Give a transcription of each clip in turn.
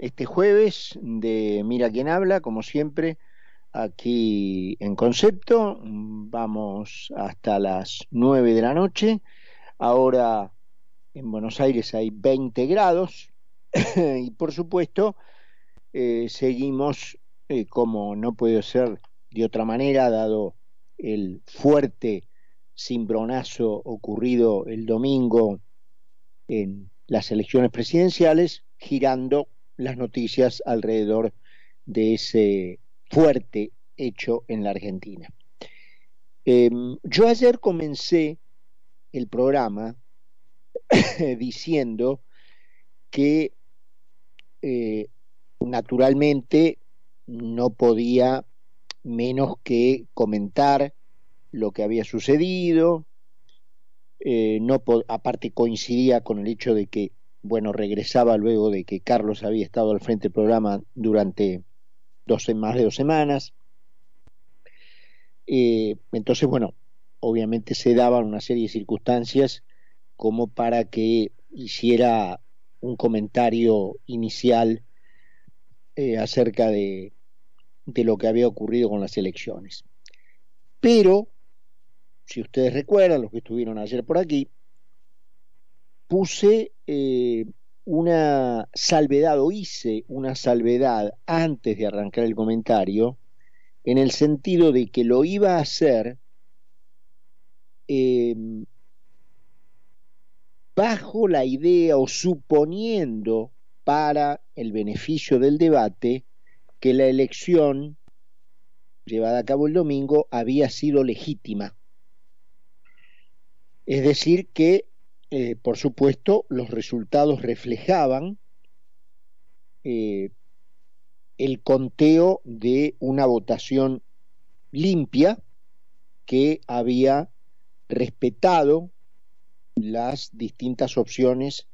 este jueves de Mira quién habla, como siempre, aquí en concepto. Vamos hasta las 9 de la noche. Ahora en Buenos Aires hay 20 grados y por supuesto eh, seguimos eh, como no puede ser de otra manera, dado el fuerte cimbronazo ocurrido el domingo en las elecciones presidenciales, girando las noticias alrededor de ese fuerte hecho en la Argentina. Em, yo ayer comencé el programa diciendo que eh, naturalmente no podía menos que comentar lo que había sucedido, eh, no aparte coincidía con el hecho de que bueno, regresaba luego de que Carlos había estado al frente del programa durante más de dos semanas. Eh, entonces, bueno, obviamente se daban una serie de circunstancias como para que hiciera un comentario inicial eh, acerca de, de lo que había ocurrido con las elecciones. Pero, si ustedes recuerdan, los que estuvieron ayer por aquí, puse eh, una salvedad o hice una salvedad antes de arrancar el comentario en el sentido de que lo iba a hacer em, bajo la idea o suponiendo para el beneficio del debate que la elección llevada a cabo el domingo había sido legítima. Es decir, que eh, por supuesto, los resultados reflejaban eh, el conteo de una votación limpia que había respetado las distintas opciones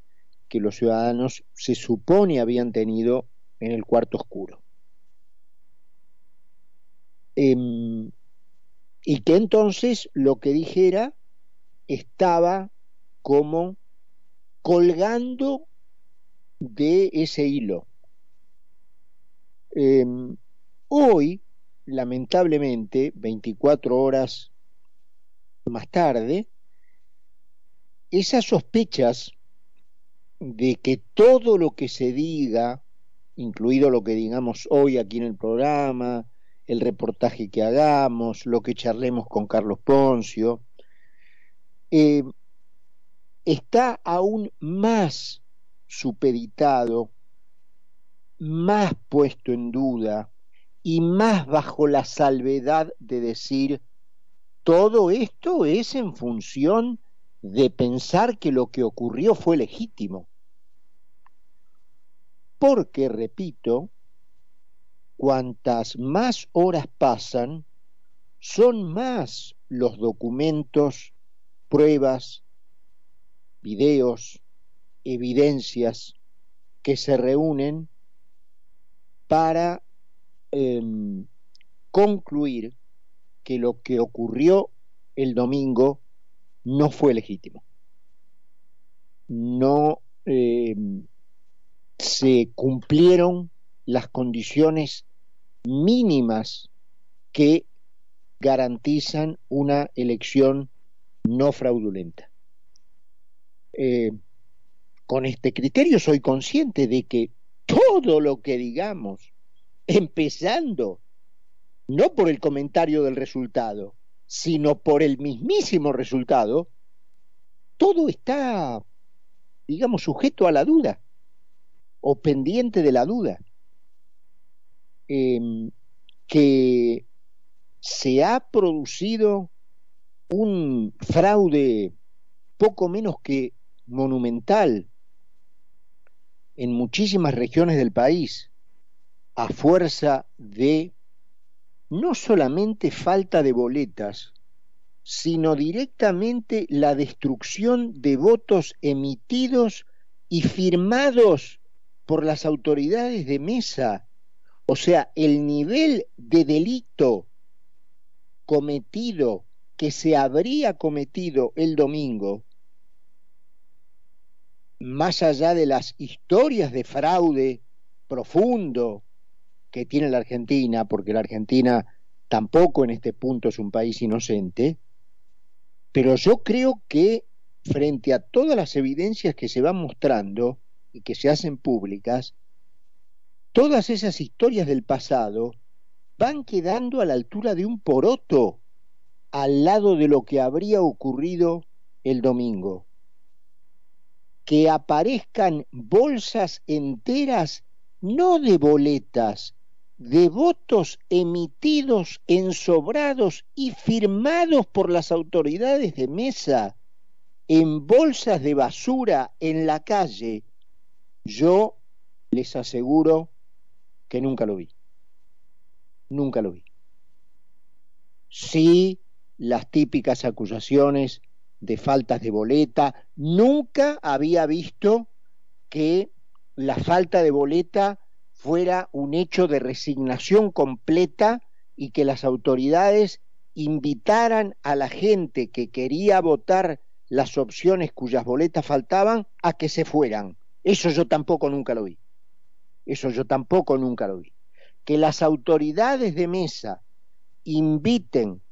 que los ciudadanos se supone habían tenido en el cuarto oscuro. Em, y que entonces lo que dijera estaba como colgando de ese hilo. Em, hoy, lamentablemente, 24 horas más tarde, esas sospechas de que todo lo que se diga, incluido lo que digamos hoy aquí en el programa, el reportaje que hagamos, lo que charlemos con Carlos Poncio, eh, está aún más supeditado, más puesto en duda y más bajo la salvedad de decir, todo esto es en función de pensar que lo que ocurrió fue legítimo. Porque, repito, cuantas más horas pasan, son más los documentos, pruebas, videos, evidencias que se reúnen para em, concluir que lo que ocurrió el domingo no fue legítimo. No em, se cumplieron las condiciones mínimas que garantizan una elección no fraudulenta. Eh, con este criterio soy consciente de que todo lo que digamos, empezando no por el comentario del resultado, sino por el mismísimo resultado, todo está, digamos, sujeto a la duda o pendiente de la duda. Em, que se ha producido un fraude poco menos que monumental en muchísimas regiones del país a fuerza de no solamente falta de boletas, sino directamente la destrucción de votos emitidos y firmados por las autoridades de mesa. O sea, el nivel de delito cometido, que se habría cometido el domingo, más allá de las historias de fraude profundo que tiene la Argentina, porque la Argentina tampoco en este punto es un país inocente, pero yo creo que frente a todas las evidencias que se van mostrando y que se hacen públicas, todas esas historias del pasado van quedando a la altura de un poroto al lado de lo que habría ocurrido el domingo. Que aparezcan bolsas enteras, no de boletas, de votos emitidos, ensobrados y firmados por las autoridades de mesa en bolsas de basura en la calle, yo les aseguro que nunca lo vi. Nunca lo vi. Sí, las típicas acusaciones de faltas de boleta. Nunca había visto que la falta de boleta fuera un hecho de resignación completa y que las autoridades invitaran a la gente que quería votar las opciones cuyas boletas faltaban a que se fueran. Eso yo tampoco nunca lo vi. Eso yo tampoco nunca lo vi. Que las autoridades de mesa inviten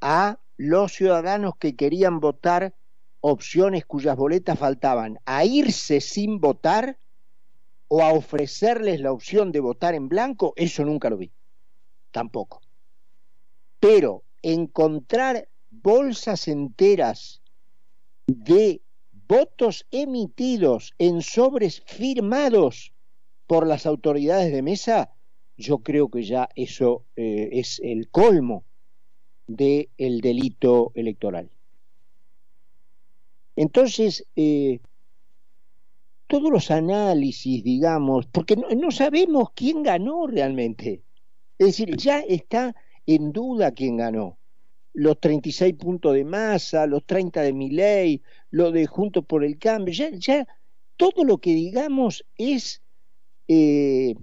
a los ciudadanos que querían votar opciones cuyas boletas faltaban a irse sin votar o a ofrecerles la opción de votar en blanco, eso nunca lo vi. Tampoco. Pero encontrar bolsas enteras de votos emitidos en sobres firmados por las autoridades de mesa, yo creo que ya eso eh, es el colmo del delito electoral. Entonces, eh, todos los análisis, digamos, porque no, sabemos quién ganó realmente. Es decir, ya está en duda quién ganó. Los 36 puntos de masa, los 30 de ley, lo de Juntos por el Cambio, ya, ya todo lo que digamos es, eh,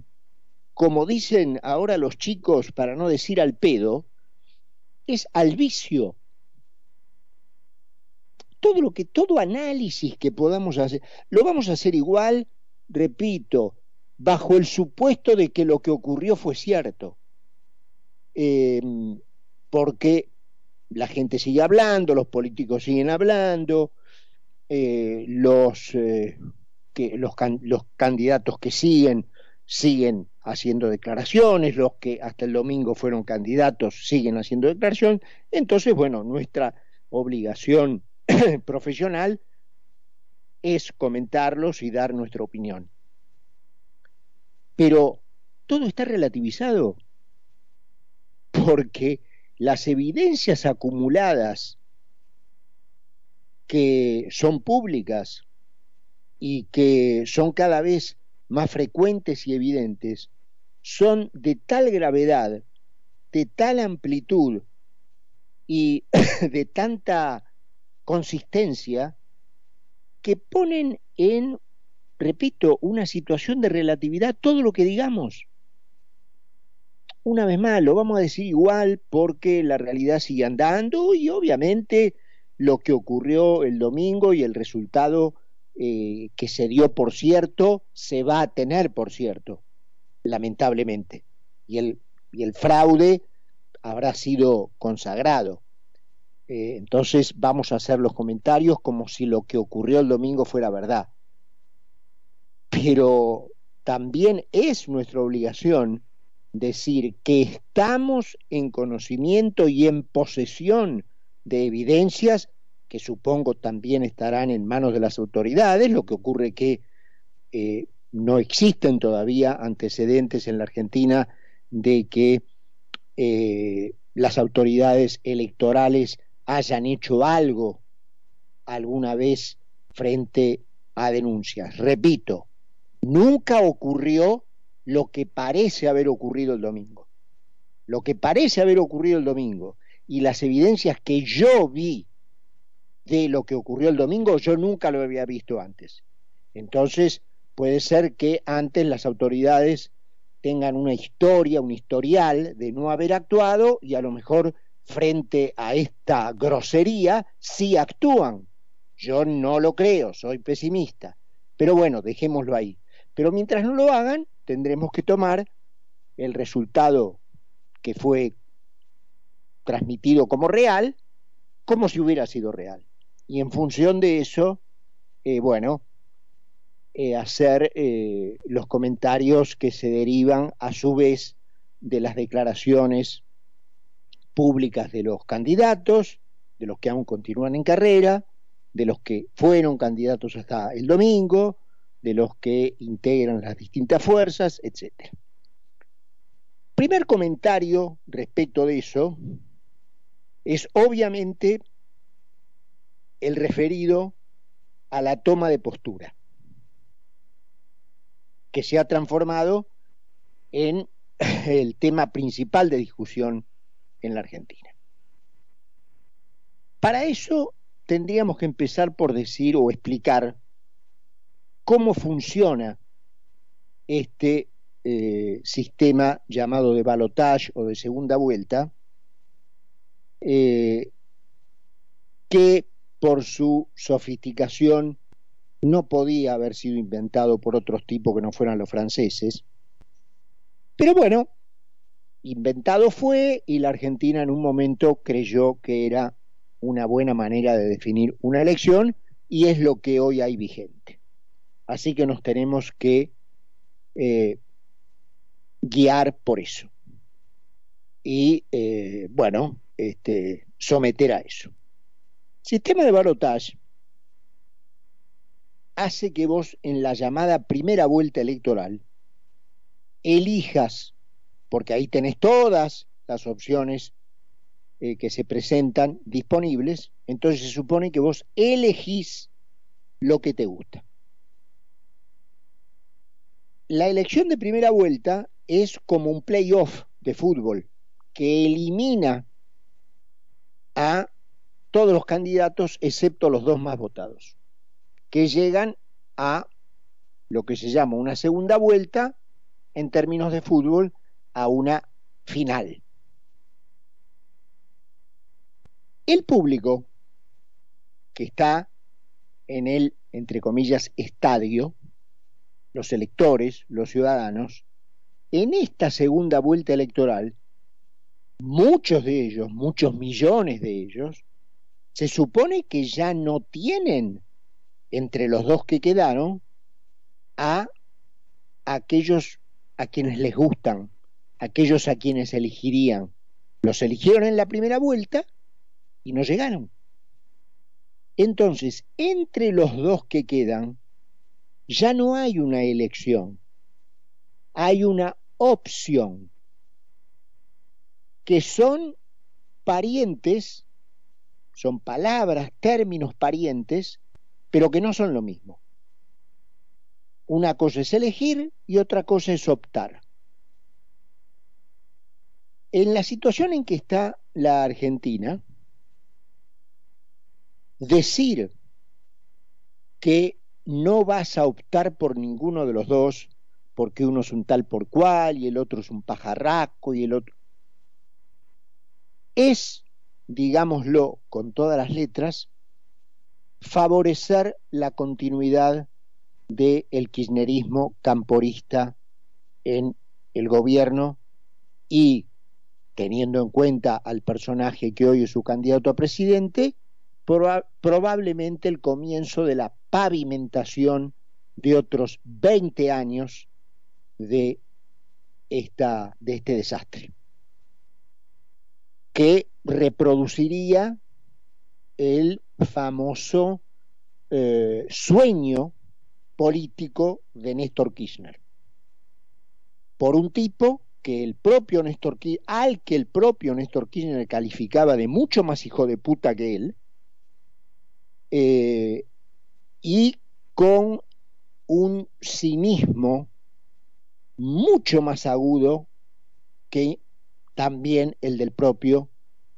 como dicen ahora los chicos, para no decir al pedo, es al vicio. Todo lo que, todo análisis que podamos hacer, lo vamos a hacer igual, repito, bajo el supuesto de que lo que ocurrió fue cierto. Em, porque la gente sigue hablando, los políticos siguen hablando, eh, los, eh, que, los, los candidatos que siguen siguen haciendo declaraciones, los que hasta el domingo fueron candidatos siguen haciendo declaración, entonces, bueno, nuestra obligación profesional es comentarlos y dar nuestra opinión. Pero todo está relativizado porque las evidencias acumuladas que son públicas y que son cada vez más frecuentes y evidentes son de tal gravedad, de tal amplitud y de tanta consistencia que ponen en, repito, una situación de relatividad todo lo que digamos. Una vez más, lo vamos a decir igual porque la realidad sigue andando y obviamente lo que ocurrió el domingo y el resultado eh, que se dio por cierto, se va a tener por cierto, lamentablemente. Y el, y el fraude habrá sido consagrado. Eh, entonces vamos a hacer los comentarios como si lo que ocurrió el domingo fuera verdad. Pero también es nuestra obligación decir que estamos en conocimiento y en posesión de evidencias que supongo también estarán en manos de las autoridades, lo que ocurre que eh, no existen todavía antecedentes en la Argentina de que eh, las autoridades electorales hayan hecho algo alguna vez frente a denuncias. Repito, nunca ocurrió lo que parece haber ocurrido el domingo. Lo que parece haber ocurrido el domingo y las evidencias que yo vi de lo que ocurrió el domingo, yo nunca lo había visto antes. Entonces, puede ser que antes las autoridades tengan una historia, un historial de no haber actuado y a lo mejor frente a esta grosería sí actúan. Yo no lo creo, soy pesimista. Pero bueno, dejémoslo ahí. Pero mientras no lo hagan, tendremos que tomar el resultado que fue transmitido como real, como si hubiera sido real. Y en función de eso, eh, bueno, eh, hacer eh, los comentarios que se derivan a su vez de las declaraciones públicas de los candidatos, de los que aún continúan en carrera, de los que fueron candidatos hasta el domingo, de los que integran las distintas fuerzas, etc. Primer comentario respecto de eso es obviamente el referido a la toma de postura que se ha transformado en el tema principal de discusión en la Argentina. Para eso tendríamos que empezar por decir o explicar cómo funciona este eh, sistema llamado de balotage o de segunda vuelta, eh, que por su sofisticación no podía haber sido inventado por otros tipos que no fueran los franceses. Pero bueno, inventado fue y la Argentina en un momento creyó que era una buena manera de definir una elección y es lo que hoy hay vigente. Así que nos tenemos que eh, guiar por eso. Y eh, bueno, este, someter a eso. Sistema de balotage hace que vos en la llamada primera vuelta electoral elijas, porque ahí tenés todas las opciones eh, que se presentan disponibles, entonces se supone que vos elegís lo que te gusta. La elección de primera vuelta es como un playoff de fútbol que elimina a todos los candidatos excepto los dos más votados que llegan a lo que se llama una segunda vuelta en términos de fútbol a una final. El público que está en el, entre comillas, estadio, los electores, los ciudadanos, en esta segunda vuelta electoral, muchos de ellos, muchos millones de ellos, se supone que ya no tienen entre los dos que quedaron a aquellos a quienes les gustan, aquellos a quienes elegirían. Los eligieron en la primera vuelta y no llegaron. Entonces, entre los dos que quedan, ya no hay una elección, hay una opción, que son parientes, son palabras, términos parientes, pero que no son lo mismo. Una cosa es elegir y otra cosa es optar. En la situación en que está la Argentina, decir que no vas a optar por ninguno de los dos, porque uno es un tal por cual y el otro es un pajarraco y el otro... Es, digámoslo con todas las letras, favorecer la continuidad del kirchnerismo camporista en el gobierno y teniendo en cuenta al personaje que hoy es su candidato a presidente, probablemente el comienzo de la pavimentación de otros 20 años de, esta, de este desastre, que reproduciría el famoso eh, sueño político de Néstor Kirchner. Por un tipo que el propio al que el propio Néstor Kirchner calificaba de mucho más hijo de puta que él, eh, y con un cinismo mucho más agudo que también el del propio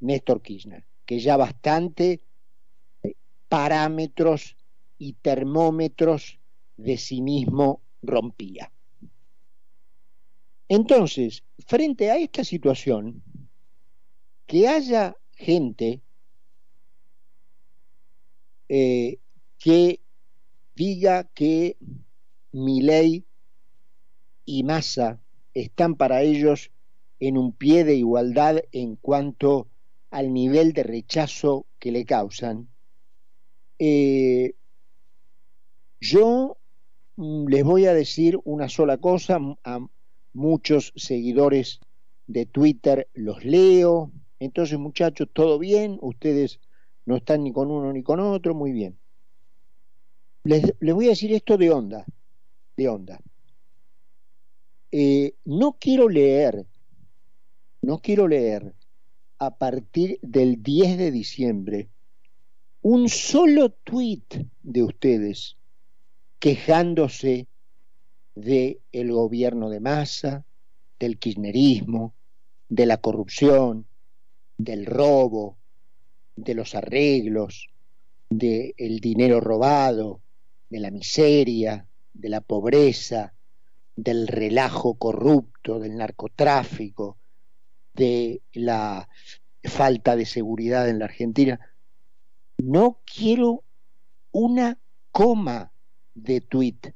Néstor Kirchner, que ya bastante parámetros y termómetros de cinismo rompía. Entonces, frente a esta situación, que haya gente eh, que diga que mi ley y Massa están para ellos en un pie de igualdad en cuanto al nivel de rechazo que le causan, eh, yo mm, les voy a decir una sola cosa, a muchos seguidores de Twitter los leo, entonces muchachos, todo bien, ustedes no están ni con uno ni con otro, muy bien. Les, voy a decir esto de onda, de onda. Eh, no quiero leer, no quiero leer a partir del 10 de diciembre un solo tweet de ustedes quejándose del el gobierno de masa, del kirchnerismo, de la corrupción, del robo, de los arreglos, del dinero robado, de la miseria, de la pobreza, del relajo corrupto, del narcotráfico, de la falta de seguridad en la Argentina. No quiero una coma de tweet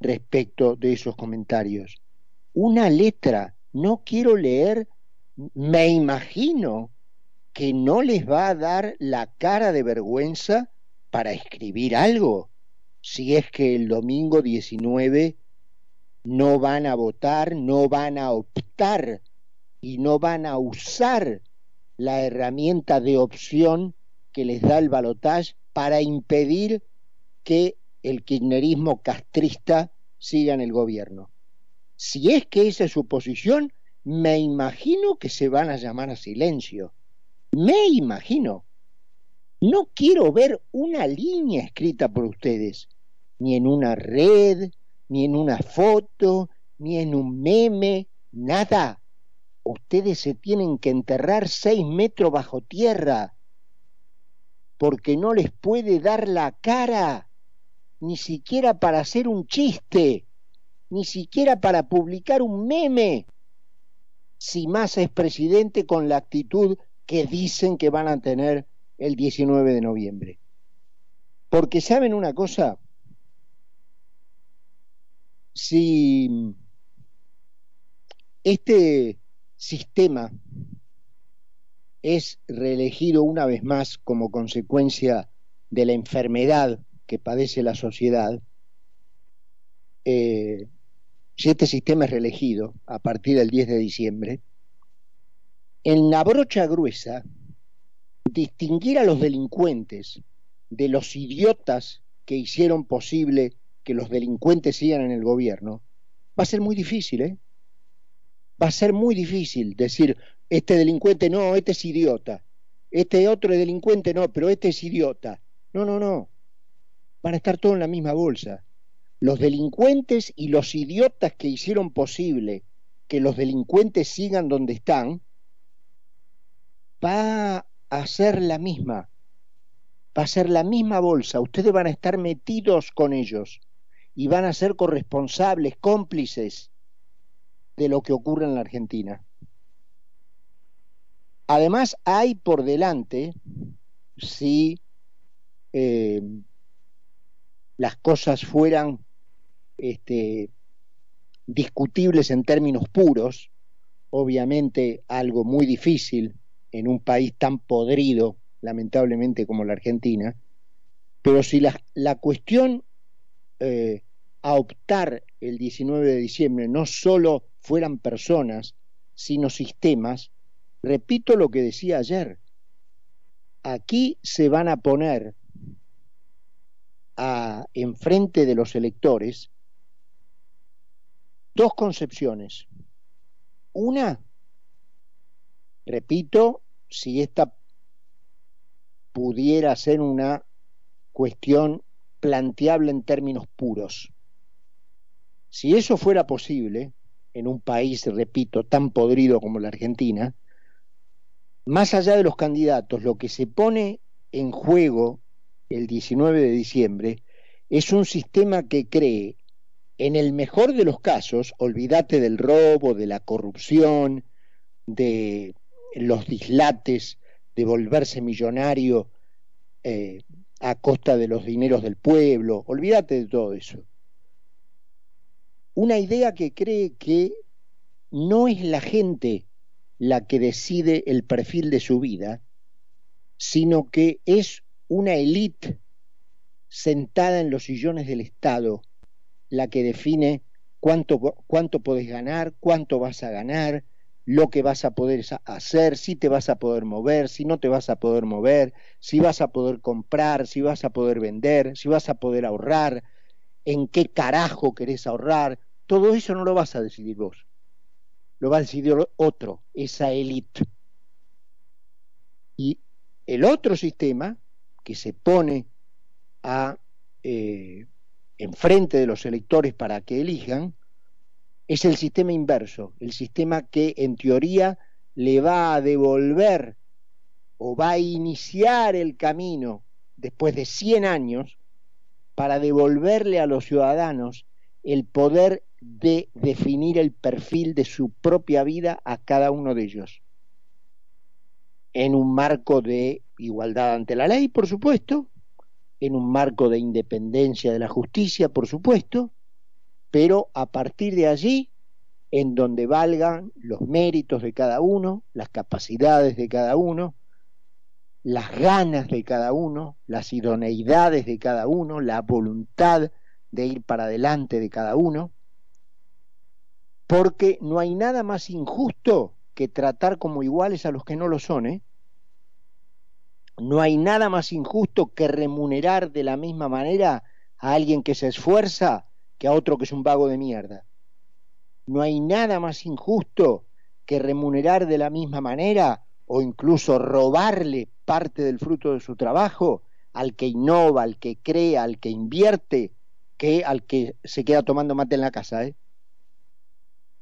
respecto de esos comentarios. Una letra. No quiero leer, me imagino que no les va a dar la cara de vergüenza para escribir algo, si es que el domingo 19 no van a votar, no van a optar y no van a usar la herramienta de opción que les da el balotaje para impedir que el kirchnerismo castrista siga en el gobierno. Si es que esa es su posición, me imagino que se van a llamar a silencio. Me imagino. No quiero ver una línea escrita por ustedes, ni en una red, ni en una foto, ni en un meme, nada. Ustedes se tienen que enterrar seis metros bajo tierra, porque no les puede dar la cara, ni siquiera para hacer un chiste, ni siquiera para publicar un meme, si Massa es presidente con la actitud que dicen que van a tener el 19 de noviembre. Porque saben una cosa, si este sistema es reelegido una vez más como consecuencia de la enfermedad que padece la sociedad, eh, si este sistema es reelegido a partir del 10 de diciembre, en la brocha gruesa, distinguir a los delincuentes de los idiotas que hicieron posible que los delincuentes sigan en el gobierno, va a ser muy difícil, ¿eh? Va a ser muy difícil decir, este delincuente no, este es idiota, este otro delincuente no, pero este es idiota. No, no, no. Van a estar todos en la misma bolsa. Los delincuentes y los idiotas que hicieron posible que los delincuentes sigan donde están, va a ser la misma. Va a ser la misma bolsa. Ustedes van a estar metidos con ellos y van a ser corresponsables, cómplices de lo que ocurre en la Argentina. Además, hay por delante, si eh, las cosas fueran este, discutibles en términos puros, obviamente algo muy difícil en un país tan podrido, lamentablemente, como la Argentina, pero si la, la cuestión eh, a optar el 19 de diciembre no solo fueran personas, sino sistemas, repito lo que decía ayer, aquí se van a poner a, enfrente de los electores dos concepciones. Una, repito, si esta pudiera ser una cuestión planteable en términos puros. Si eso fuera posible, en un país, repito, tan podrido como la Argentina, más allá de los candidatos, lo que se pone en juego el 19 de diciembre es un sistema que cree, en el mejor de los casos, olvídate del robo, de la corrupción, de los dislates, de volverse millonario eh, a costa de los dineros del pueblo, olvídate de todo eso. Una idea que cree que no es la gente la que decide el perfil de su vida, sino que es una élite sentada en los sillones del Estado la que define cuánto, cuánto podés ganar, cuánto vas a ganar, lo que vas a poder hacer, si te vas a poder mover, si no te vas a poder mover, si vas a poder comprar, si vas a poder vender, si vas a poder ahorrar, en qué carajo querés ahorrar, todo eso no lo vas a decidir vos, lo va a decidir otro, esa élite. Y el otro sistema que se pone a eh, enfrente de los electores para que elijan, es el sistema inverso, el sistema que en teoría le va a devolver o va a iniciar el camino después de 100 años para devolverle a los ciudadanos el poder de definir el perfil de su propia vida a cada uno de ellos. En un marco de igualdad ante la ley, por supuesto, en un marco de independencia de la justicia, por supuesto, pero a partir de allí, en donde valgan los méritos de cada uno, las capacidades de cada uno, las ganas de cada uno, las idoneidades de cada uno, la voluntad de ir para adelante de cada uno, porque no hay nada más injusto que tratar como iguales a los que no lo son, ¿eh? No hay nada más injusto que remunerar de la misma manera a alguien que se esfuerza que a otro que es un vago de mierda. No hay nada más injusto que remunerar de la misma manera o incluso robarle parte del fruto de su trabajo al que innova, al que crea, al que invierte, que al que se queda tomando mate en la casa. ¿eh?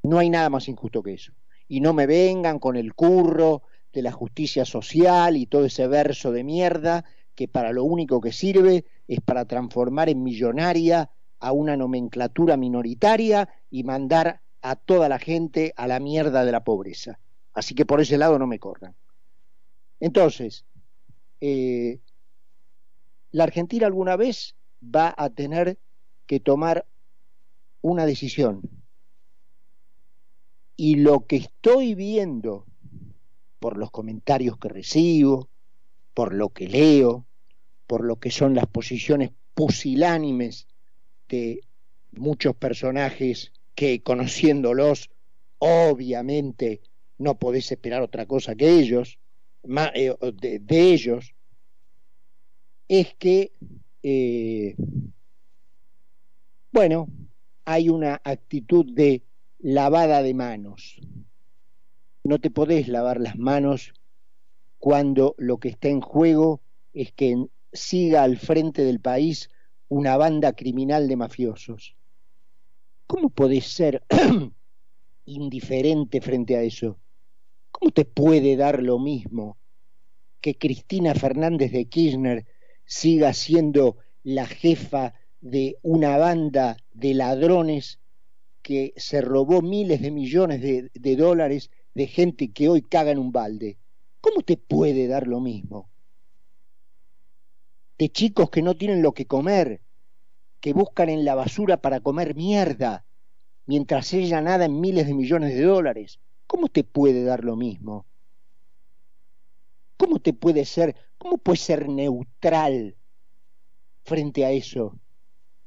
No hay nada más injusto que eso. Y no me vengan con el curro de la justicia social y todo ese verso de mierda que para lo único que sirve es para transformar en millonaria a una nomenclatura minoritaria y mandar a toda la gente a la mierda de la pobreza. Así que por ese lado no me corran. Entonces, eh, la Argentina alguna vez va a tener que tomar una decisión. Y lo que estoy viendo por los comentarios que recibo, por lo que leo, por lo que son las posiciones pusilánimes de muchos personajes que conociéndolos, obviamente no podés esperar otra cosa que ellos, eh, de, ellos, es que, eh, bueno, hay una actitud de lavada de manos, no te podés lavar las manos cuando lo que está en juego es que siga al frente del país una banda criminal de mafiosos. ¿Cómo podés ser indiferente frente a eso? ¿Cómo te puede dar lo mismo que Cristina Fernández de Kirchner siga siendo la jefa de una banda de ladrones que se robó miles de millones de, dólares de gente que hoy caga en un balde. ¿Cómo te puede dar lo mismo? De chicos que no tienen lo que comer, que buscan en la basura para comer mierda, mientras ella nada en miles de millones de dólares. ¿Cómo te puede dar lo mismo? ¿Cómo te puede ser, cómo puede ser neutral frente a eso?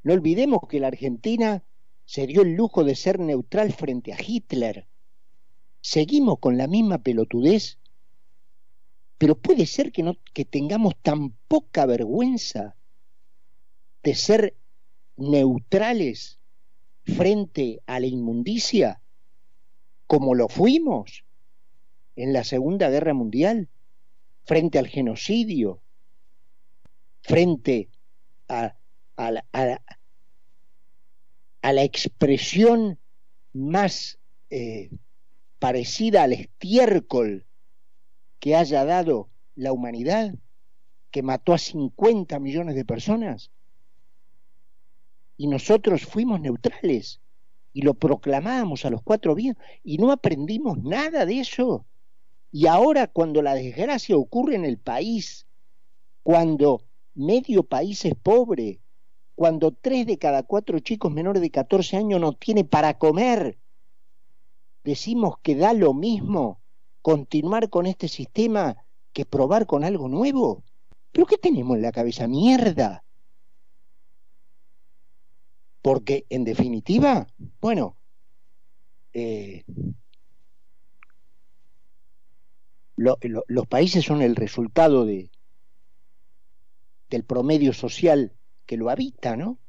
No olvidemos que la Argentina se dio el lujo de ser neutral frente a Hitler seguimos con la misma pelotudez, pero puede ser que, no, que tengamos tan poca vergüenza de ser neutrales frente a la inmundicia como lo fuimos en la Segunda Guerra Mundial, frente al genocidio, frente a, la, expresión más eh, parecida al estiércol que haya dado la humanidad, que mató a 50 millones de personas. Y nosotros fuimos neutrales y lo proclamamos a los cuatro vientos y no aprendimos nada de eso. Y ahora cuando la desgracia ocurre en el país, cuando medio país es pobre, cuando tres de cada cuatro chicos menores de 14 años no tiene para comer, decimos que da lo mismo continuar con este sistema que probar con algo nuevo? ¿Pero qué tenemos en la cabeza? Mierda. Porque, en definitiva, bueno, eh, los países son el resultado de, del promedio social que lo habita, ¿no?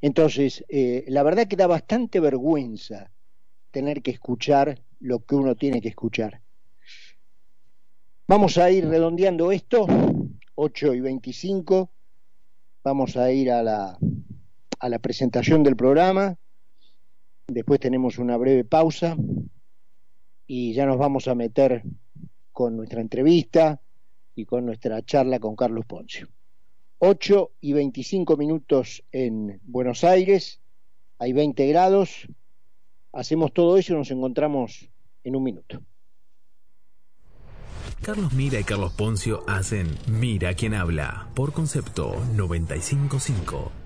Entonces, eh, la verdad que da bastante vergüenza tener que escuchar lo que uno tiene que escuchar. Vamos a ir redondeando esto, 8 y 25, vamos a ir a la, a la presentación del programa, después tenemos una breve pausa y ya nos vamos a meter con nuestra entrevista y con nuestra charla con Carlos Poncio. 8 y 25 minutos en Buenos Aires, hay 20 grados, hacemos todo eso y nos encontramos en un minuto. Carlos Mira y Carlos Poncio hacen Mira quien habla por concepto 955.